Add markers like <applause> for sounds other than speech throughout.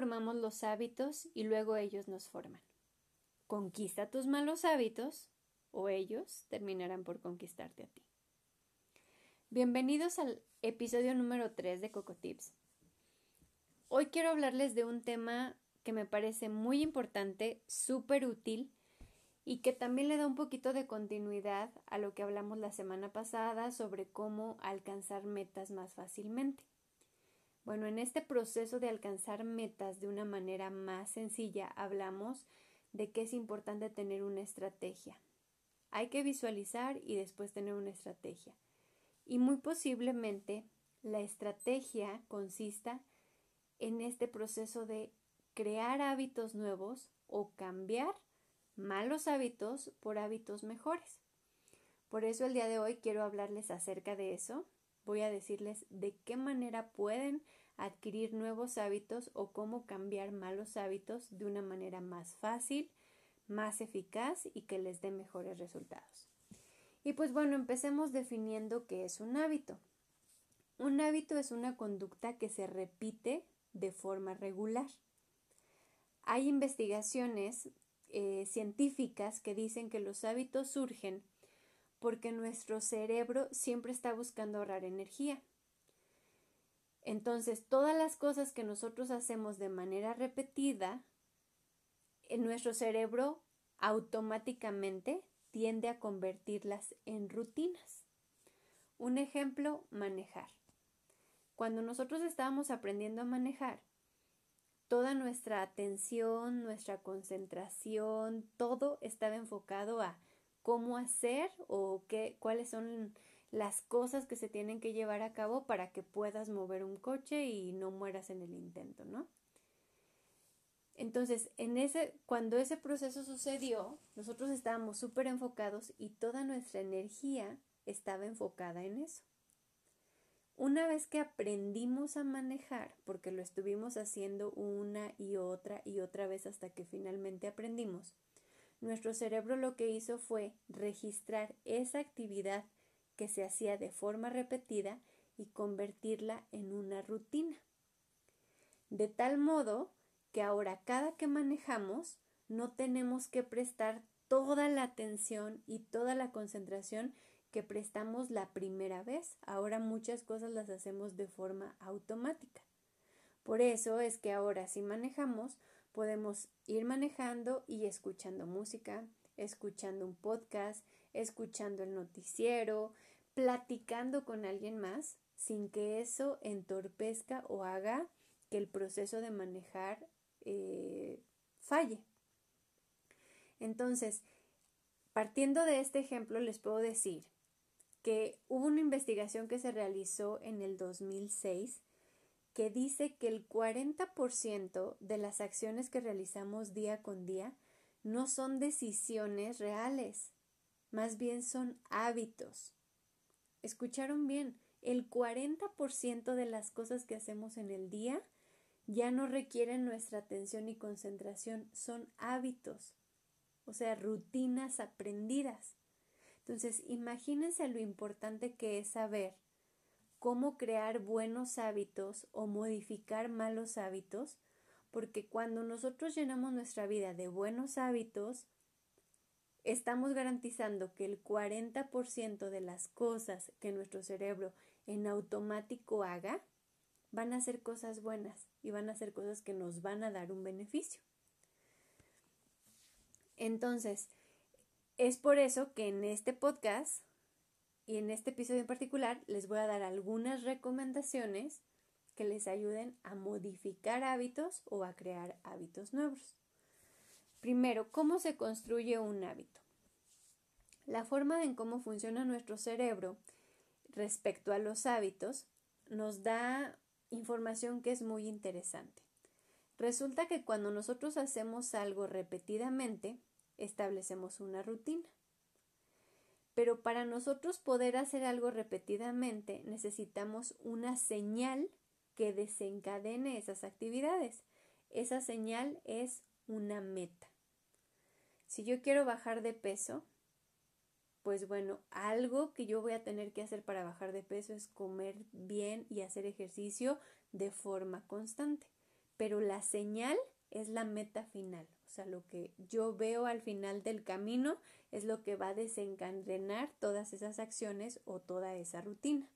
Formamos los hábitos y luego ellos nos forman. Conquista tus malos hábitos o ellos terminarán por conquistarte a ti. Bienvenidos al episodio número 3 de Coco Tips. Hoy quiero hablarles de un tema que me parece muy importante, súper útil y que también le da un poquito de continuidad a lo que hablamos la semana pasada sobre cómo alcanzar metas más fácilmente. Bueno, en este proceso de alcanzar metas de una manera más sencilla hablamos de que es importante tener una estrategia. Hay que visualizar y después tener una estrategia. Y muy posiblemente la estrategia consista en este proceso de crear hábitos nuevos o cambiar malos hábitos por hábitos mejores. Por eso el día de hoy quiero hablarles acerca de eso, voy a decirles de qué manera pueden adquirir nuevos hábitos o cómo cambiar malos hábitos de una manera más fácil, más eficaz y que les dé mejores resultados. Y pues bueno, empecemos definiendo qué es un hábito. Un hábito es una conducta que se repite de forma regular. Hay investigaciones eh, científicas que dicen que los hábitos surgen porque nuestro cerebro siempre está buscando ahorrar energía. Entonces, todas las cosas que nosotros hacemos de manera repetida, en nuestro cerebro automáticamente tiende a convertirlas en rutinas. Un ejemplo, manejar. Cuando nosotros estábamos aprendiendo a manejar, toda nuestra atención, nuestra concentración, todo estaba enfocado a cómo hacer o qué, cuáles son las cosas que se tienen que llevar a cabo para que puedas mover un coche y no mueras en el intento, ¿no? Entonces, en ese, cuando ese proceso sucedió, nosotros estábamos súper enfocados y toda nuestra energía estaba enfocada en eso. Una vez que aprendimos a manejar, porque lo estuvimos haciendo una y otra y otra vez hasta que finalmente aprendimos, nuestro cerebro lo que hizo fue registrar esa actividad que se hacía de forma repetida y convertirla en una rutina. De tal modo que ahora cada que manejamos no tenemos que prestar toda la atención y toda la concentración que prestamos la primera vez. Ahora muchas cosas las hacemos de forma automática. Por eso es que ahora si manejamos podemos ir manejando y escuchando música, escuchando un podcast, escuchando el noticiero, platicando con alguien más sin que eso entorpezca o haga que el proceso de manejar eh, falle. Entonces, partiendo de este ejemplo, les puedo decir que hubo una investigación que se realizó en el 2006 que dice que el 40% de las acciones que realizamos día con día no son decisiones reales, más bien son hábitos. ¿Escucharon bien? El 40% de las cosas que hacemos en el día ya no requieren nuestra atención y concentración, son hábitos, o sea, rutinas aprendidas. Entonces, imagínense lo importante que es saber cómo crear buenos hábitos o modificar malos hábitos, porque cuando nosotros llenamos nuestra vida de buenos hábitos, estamos garantizando que el 40% de las cosas que nuestro cerebro en automático haga van a ser cosas buenas y van a ser cosas que nos van a dar un beneficio. Entonces, es por eso que en este podcast y en este episodio en particular les voy a dar algunas recomendaciones que les ayuden a modificar hábitos o a crear hábitos nuevos. Primero, ¿cómo se construye un hábito? La forma en cómo funciona nuestro cerebro respecto a los hábitos nos da información que es muy interesante. Resulta que cuando nosotros hacemos algo repetidamente, establecemos una rutina. Pero para nosotros poder hacer algo repetidamente necesitamos una señal que desencadene esas actividades. Esa señal es una meta. Si yo quiero bajar de peso, pues bueno, algo que yo voy a tener que hacer para bajar de peso es comer bien y hacer ejercicio de forma constante. Pero la señal es la meta final. O sea, lo que yo veo al final del camino es lo que va a desencadenar todas esas acciones o toda esa rutina.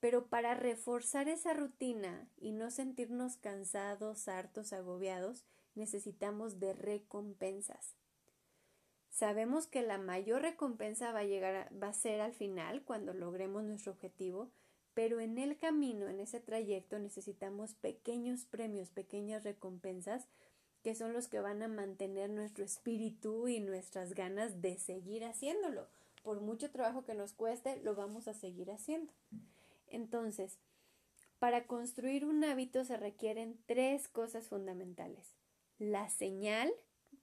Pero para reforzar esa rutina y no sentirnos cansados, hartos, agobiados, necesitamos de recompensas. Sabemos que la mayor recompensa va a llegar va a ser al final cuando logremos nuestro objetivo, pero en el camino, en ese trayecto necesitamos pequeños premios, pequeñas recompensas que son los que van a mantener nuestro espíritu y nuestras ganas de seguir haciéndolo. Por mucho trabajo que nos cueste, lo vamos a seguir haciendo. Entonces, para construir un hábito se requieren tres cosas fundamentales. La señal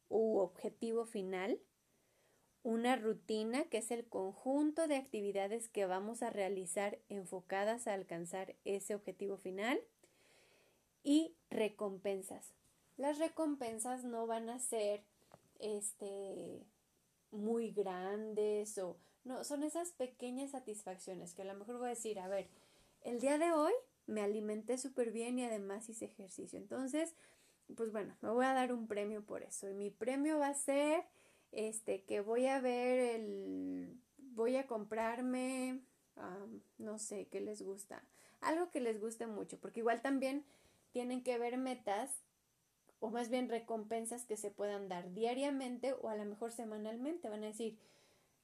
u objetivo final, una rutina que es el conjunto de actividades que vamos a realizar enfocadas a alcanzar ese objetivo final y recompensas. Las recompensas no van a ser este muy grandes o no, son esas pequeñas satisfacciones que a lo mejor voy a decir, a ver, el día de hoy me alimenté súper bien y además hice ejercicio. Entonces, pues bueno, me voy a dar un premio por eso. Y mi premio va a ser este que voy a ver el voy a comprarme no sé qué les gusta algo que les guste mucho porque igual también tienen que ver metas o más bien recompensas que se puedan dar diariamente o a lo mejor semanalmente. Van a decir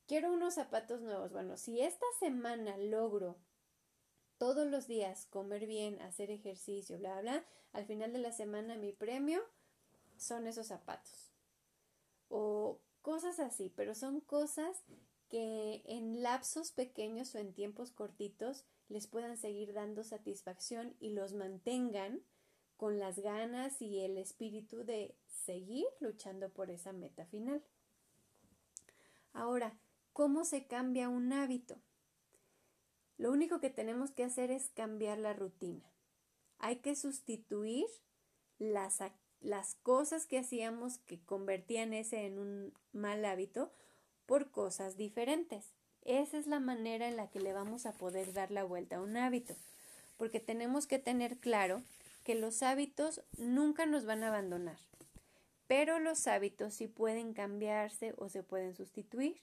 quiero unos zapatos nuevos bueno si esta semana logro todos los días comer bien hacer ejercicio bla bla al final de la semana mi premio son esos zapatos. O cosas así, pero son cosas que en lapsos pequeños o en tiempos cortitos les puedan seguir dando satisfacción y los mantengan con las ganas y el espíritu de seguir luchando por esa meta final. Ahora, ¿cómo se cambia un hábito? Lo único que tenemos que hacer es cambiar la rutina. Hay que sustituir las, las cosas que hacíamos que convertían ese en un mal hábito por cosas diferentes. Esa es la manera en la que le vamos a poder dar la vuelta a un hábito, porque tenemos que tener claro que los hábitos nunca nos van a abandonar, pero los hábitos sí pueden cambiarse o se pueden sustituir.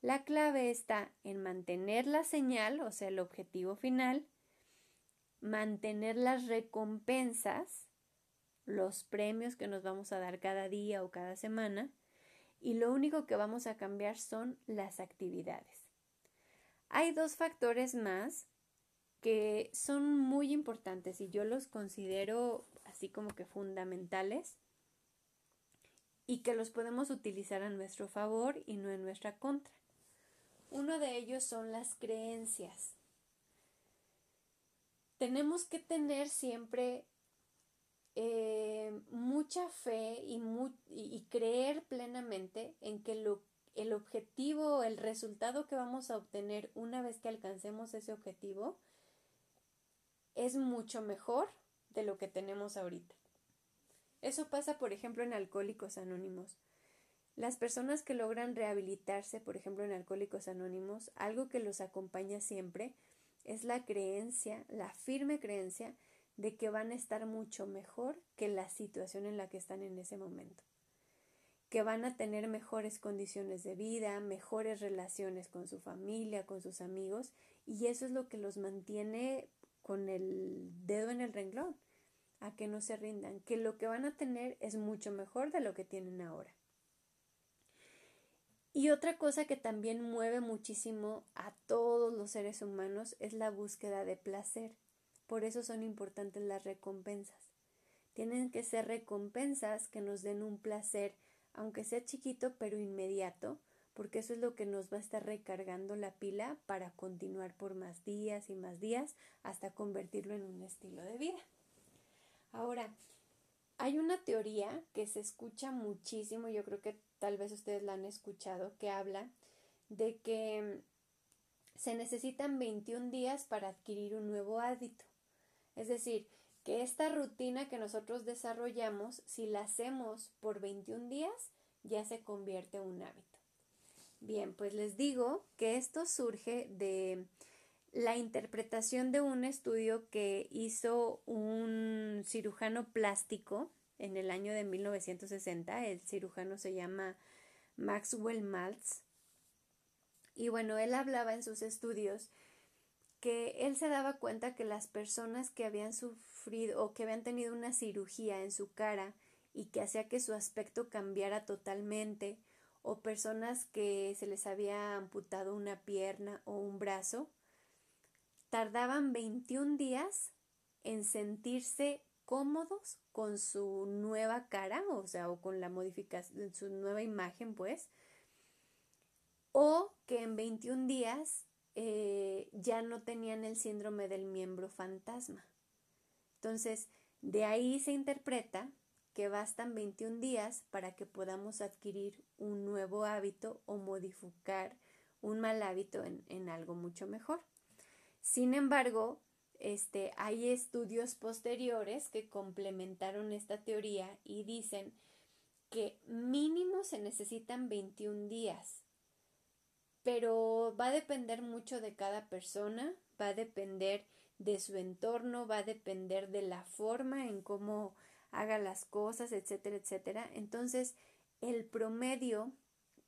La clave está en mantener la señal, o sea, el objetivo final, mantener las recompensas, los premios que nos vamos a dar cada día o cada semana y lo único que vamos a cambiar son las actividades. Hay dos factores más que son muy importantes y yo los considero así como que fundamentales y que los podemos utilizar a nuestro favor y no en nuestra contra. Uno de ellos son las creencias. Tenemos que tener siempre eh, mucha fe y, creer plenamente en que el objetivo, el resultado que vamos a obtener una vez que alcancemos ese objetivo es mucho mejor de lo que tenemos ahorita. Eso pasa, por ejemplo, en Alcohólicos Anónimos. Las personas que logran rehabilitarse, por ejemplo, en Alcohólicos Anónimos, algo que los acompaña siempre es la creencia, la firme creencia de que van a estar mucho mejor que la situación en la que están en ese momento, que van a tener mejores condiciones de vida, mejores relaciones con su familia, con sus amigos, y eso es lo que los mantiene con el dedo en el renglón, a que no se rindan, que lo que van a tener es mucho mejor de lo que tienen ahora. Y otra cosa que también mueve muchísimo a todos los seres humanos es la búsqueda de placer. Por eso son importantes las recompensas. Tienen que ser recompensas que nos den un placer, aunque sea chiquito pero inmediato, porque eso es lo que nos va a estar recargando la pila para continuar por más días y más días hasta convertirlo en un estilo de vida. Ahora, hay una teoría que se escucha muchísimo, yo creo que tal vez ustedes la han escuchado, que habla de que se necesitan 21 días para adquirir un nuevo hábito. Es decir, que esta rutina que nosotros desarrollamos, si la hacemos por 21 días, ya se convierte en un hábito. Bien, pues les digo que esto surge de la interpretación de un estudio que hizo un cirujano plástico en el año de 1960. El cirujano se llama Maxwell Maltz. Y bueno, él hablaba en sus estudios que él se daba cuenta que las personas que habían sufrido o que habían tenido una cirugía en su cara y que hacía que su aspecto cambiara totalmente, o personas que se les había amputado una pierna o un brazo, tardaban 21 días en sentirse cómodos con su nueva cara, o sea, o con la modificación, su nueva imagen, pues, o que en 21 días eh, ya no tenían el síndrome del miembro fantasma. Entonces, de ahí se interpreta que bastan 21 días para que podamos adquirir un nuevo hábito o modificar un mal hábito en, en algo mucho mejor. Sin embargo, este, hay estudios posteriores que complementaron esta teoría y dicen que mínimo se necesitan 21 días pero va a depender mucho de cada persona, va a depender de su entorno, va a depender de la forma en cómo haga las cosas, etcétera, etcétera. Entonces, el promedio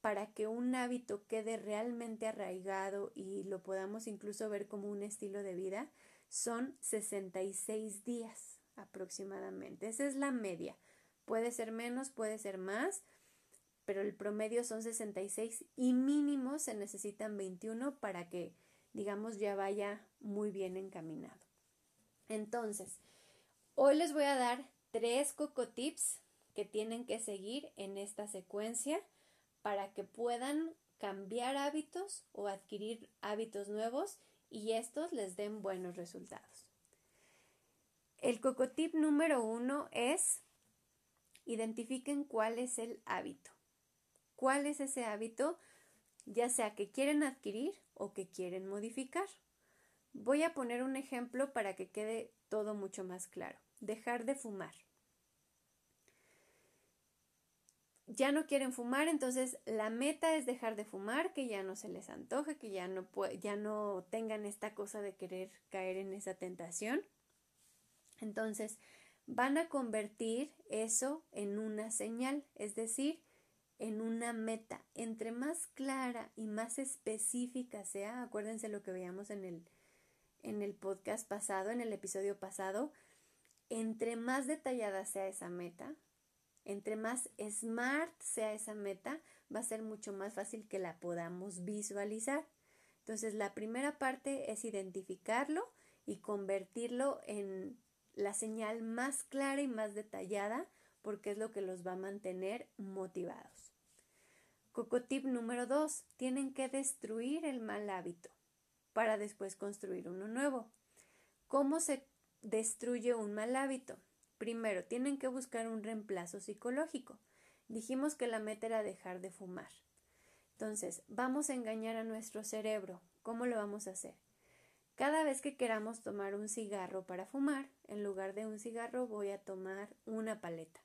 para que un hábito quede realmente arraigado y lo podamos incluso ver como un estilo de vida son 66 días aproximadamente. Esa es la media. Puede ser menos, puede ser más, pero el promedio son 66 y mínimo se necesitan 21 para que, digamos, ya vaya muy bien encaminado. Entonces, hoy les voy a dar tres coco tips que tienen que seguir en esta secuencia para que puedan cambiar hábitos o adquirir hábitos nuevos y estos les den buenos resultados. El cocotip número uno es identifiquen cuál es el hábito cuál es ese hábito, ya sea que quieren adquirir o que quieren modificar. Voy a poner un ejemplo para que quede todo mucho más claro. Dejar de fumar. Ya no quieren fumar, entonces la meta es dejar de fumar, que ya no se les antoje, que ya no, ya no tengan esta cosa de querer caer en esa tentación. Entonces, van a convertir eso en una señal, es decir, en una meta. Entre más clara y más específica sea, acuérdense lo que veíamos en el, en el podcast pasado, en el episodio pasado, entre más detallada sea esa meta, entre más smart sea esa meta, va a ser mucho más fácil que la podamos visualizar. Entonces, la primera parte es identificarlo y convertirlo en la señal más clara y más detallada porque es lo que los va a mantener motivados. Cocotip número 2. Tienen que destruir el mal hábito para después construir uno nuevo. ¿Cómo se destruye un mal hábito? Primero, tienen que buscar un reemplazo psicológico. Dijimos que la meta era dejar de fumar. Entonces, vamos a engañar a nuestro cerebro. ¿Cómo lo vamos a hacer? Cada vez que queramos tomar un cigarro para fumar, en lugar de un cigarro voy a tomar una paleta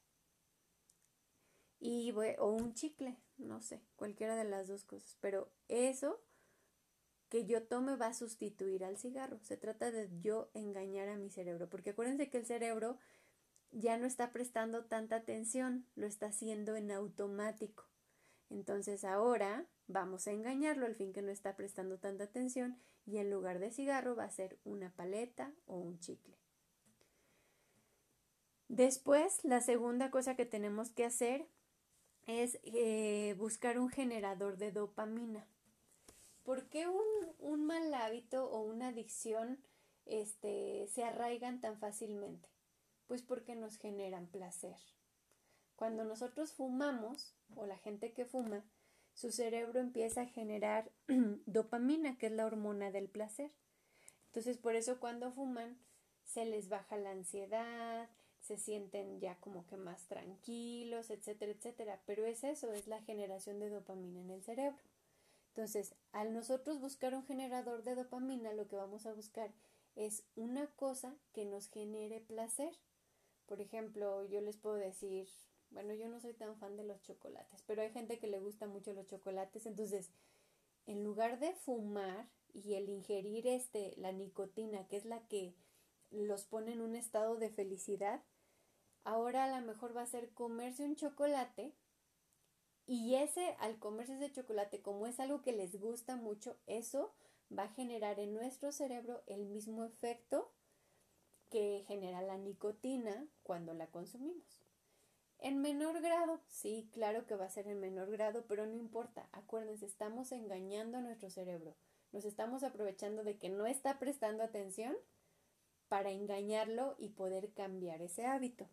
y o un chicle, no sé, cualquiera de las dos cosas, pero eso que yo tome va a sustituir al cigarro. Se trata de yo engañar a mi cerebro, porque acuérdense que el cerebro ya no está prestando tanta atención, lo está haciendo en automático. Entonces ahora vamos a engañarlo al fin que no está prestando tanta atención y en lugar de cigarro va a ser una paleta o un chicle. Después, la segunda cosa que tenemos que hacer es eh, buscar un generador de dopamina. ¿Por qué un, un, mal hábito o una adicción este, se arraigan tan fácilmente? Pues porque nos generan placer. Cuando nosotros fumamos, o la gente que fuma, su cerebro empieza a generar <clears throat> dopamina, que es la hormona del placer. Entonces, por eso cuando fuman, se les baja la ansiedad, se sienten ya como que más tranquilos, etcétera, etcétera. Pero es eso, es la generación de dopamina en el cerebro. Entonces, al nosotros buscar un generador de dopamina, lo que vamos a buscar es una cosa que nos genere placer. Por ejemplo, yo les puedo decir, bueno, yo no soy tan fan de los chocolates, pero hay gente que le gusta mucho los chocolates, entonces, en lugar de fumar y el ingerir este la nicotina, que es la que los pone en un estado de felicidad, ahora a lo mejor va a ser comerse un chocolate y ese al comerse ese chocolate, como es algo que les gusta mucho, eso va a generar en nuestro cerebro el mismo efecto que genera la nicotina cuando la consumimos. En menor grado, sí, claro que va a ser en menor grado, pero no importa. Acuérdense, estamos engañando a nuestro cerebro. Nos estamos aprovechando de que no está prestando atención para engañarlo y poder cambiar ese hábito.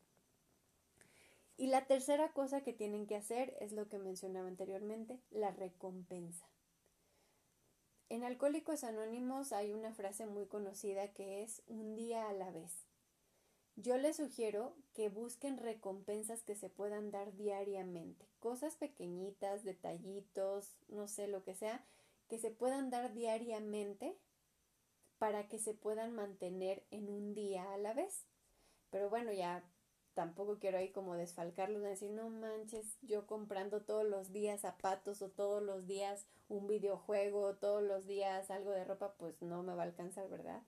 Y la tercera cosa que tienen que hacer es lo que mencionaba anteriormente, la recompensa. En Alcohólicos Anónimos hay una frase muy conocida que es un día a la vez. Yo les sugiero que busquen recompensas que se puedan dar diariamente, cosas pequeñitas, detallitos, no sé lo que sea, que se puedan dar diariamente para que se puedan mantener en un día a la vez. Pero bueno, ya tampoco quiero ahí como desfalcarlos de decir, no manches, yo comprando todos los días zapatos o todos los días un videojuego, todos los días algo de ropa, pues no me va a alcanzar, ¿verdad?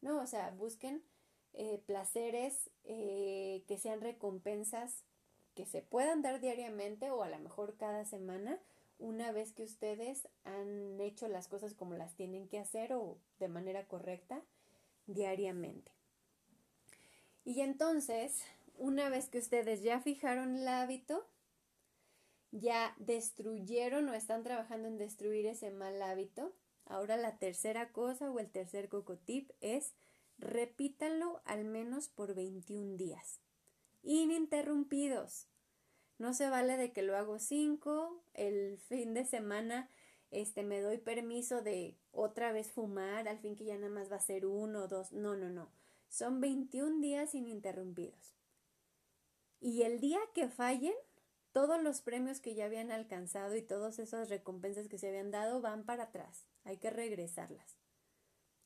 No, o sea, busquen eh, placeres eh, que sean recompensas que se puedan dar diariamente o a lo mejor cada semana una vez que ustedes han hecho las cosas como las tienen que hacer o de manera correcta diariamente. Y entonces, una vez que ustedes ya fijaron el hábito, ya destruyeron o están trabajando en destruir ese mal hábito, ahora la tercera cosa o el tercer cocotip es repítanlo al menos por 21 días, ininterrumpidos. No se vale de que lo hago 5, el fin de semana este me doy permiso de otra vez fumar, al fin que ya nada más va a ser uno o dos. No, no, no. Son 21 días ininterrumpidos. Y el día que fallen, todos los premios que ya habían alcanzado y todas esas recompensas que se habían dado van para atrás. Hay que regresarlas.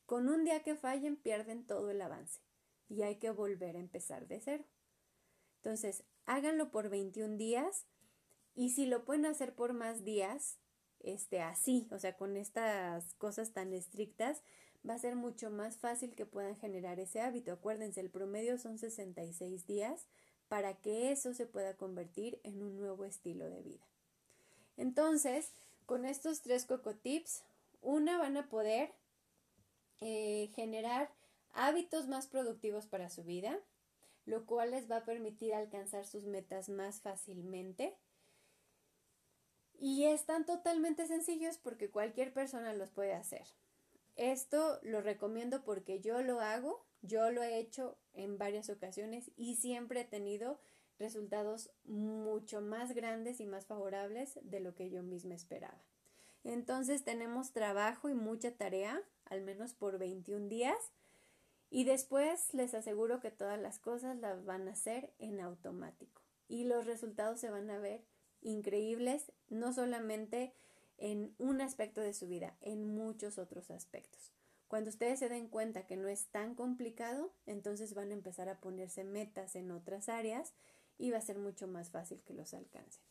Con un día que fallen pierden todo el avance y hay que volver a empezar de cero. Entonces, háganlo por 21 días y si lo pueden hacer por más días, este así, o sea, con estas cosas tan estrictas, va a ser mucho más fácil que puedan generar ese hábito. Acuérdense, el promedio son 66 días para que eso se pueda convertir en un nuevo estilo de vida. Entonces, con estos tres coco tips, una van a poder eh, generar hábitos más productivos para su vida, lo cual les va a permitir alcanzar sus metas más fácilmente. Y están totalmente sencillos porque cualquier persona los puede hacer. Esto lo recomiendo porque yo lo hago yo lo he hecho en varias ocasiones y siempre he tenido resultados mucho más grandes y más favorables de lo que yo misma esperaba. Entonces tenemos trabajo y mucha tarea, al menos por 21 días, y después les aseguro que todas las cosas las van a hacer en automático y los resultados se van a ver increíbles, no solamente en un aspecto de su vida, en muchos otros aspectos. Cuando ustedes se den cuenta que no es tan complicado, entonces van a empezar a ponerse metas en otras áreas y va a ser mucho más fácil que los alcancen.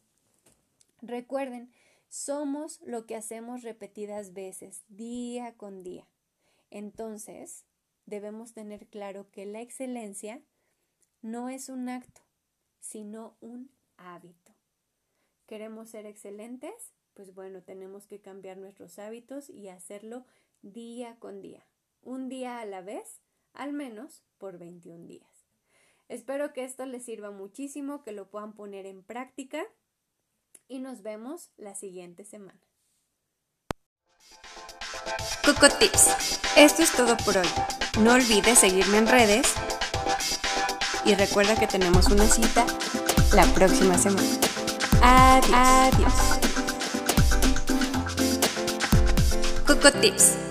Recuerden, somos lo que hacemos repetidas veces, día con día. Entonces, debemos tener claro que la excelencia no es un acto, sino un hábito. ¿Queremos ser excelentes? Pues bueno, tenemos que cambiar nuestros hábitos y hacerlo día con día, un día a la vez, al menos por 21 días. Espero que esto les sirva muchísimo, que lo puedan poner en práctica y nos vemos la siguiente semana. Coco Tips. Esto es todo por hoy. No olvides seguirme en redes y recuerda que tenemos una cita la próxima semana. Adiós. Adiós. Coco Tips.